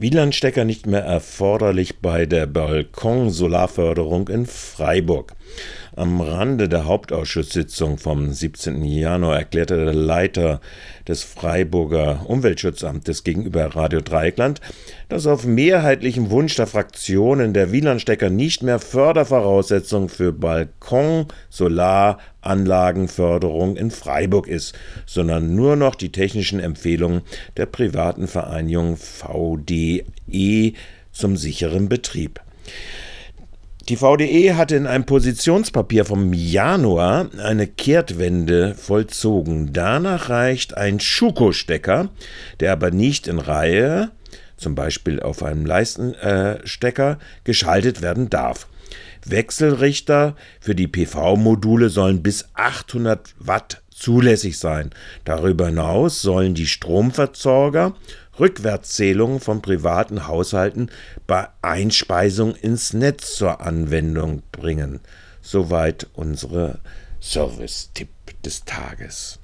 WLAN-Stecker nicht mehr erforderlich bei der Balkon-Solarförderung in Freiburg. Am Rande der Hauptausschusssitzung vom 17. Januar erklärte der Leiter des Freiburger Umweltschutzamtes gegenüber Radio Dreieckland, dass auf mehrheitlichem Wunsch der Fraktionen der WLAN-Stecker nicht mehr Fördervoraussetzung für Balkon-Solaranlagenförderung in Freiburg ist, sondern nur noch die technischen Empfehlungen der privaten Vereinigung VDE zum sicheren Betrieb. Die VDE hatte in einem Positionspapier vom Januar eine Kehrtwende vollzogen. Danach reicht ein Schuko-Stecker, der aber nicht in Reihe, zum Beispiel auf einem Leistenstecker, geschaltet werden darf. Wechselrichter für die PV-Module sollen bis 800 Watt zulässig sein. Darüber hinaus sollen die Stromversorger Rückwärtszählungen von privaten Haushalten bei Einspeisung ins Netz zur Anwendung bringen. Soweit unsere Service-Tipp des Tages.